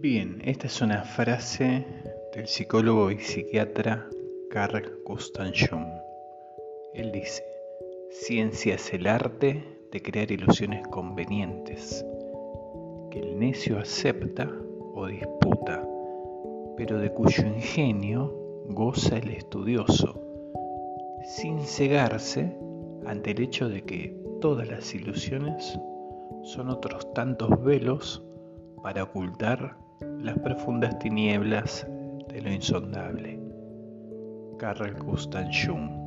Bien, esta es una frase del psicólogo y psiquiatra Carl Gustav Jung. Él dice, ciencia es el arte de crear ilusiones convenientes, que el necio acepta o disputa, pero de cuyo ingenio goza el estudioso, sin cegarse ante el hecho de que todas las ilusiones son otros tantos velos para ocultar las profundas tinieblas de lo insondable. Carl Gustav Jung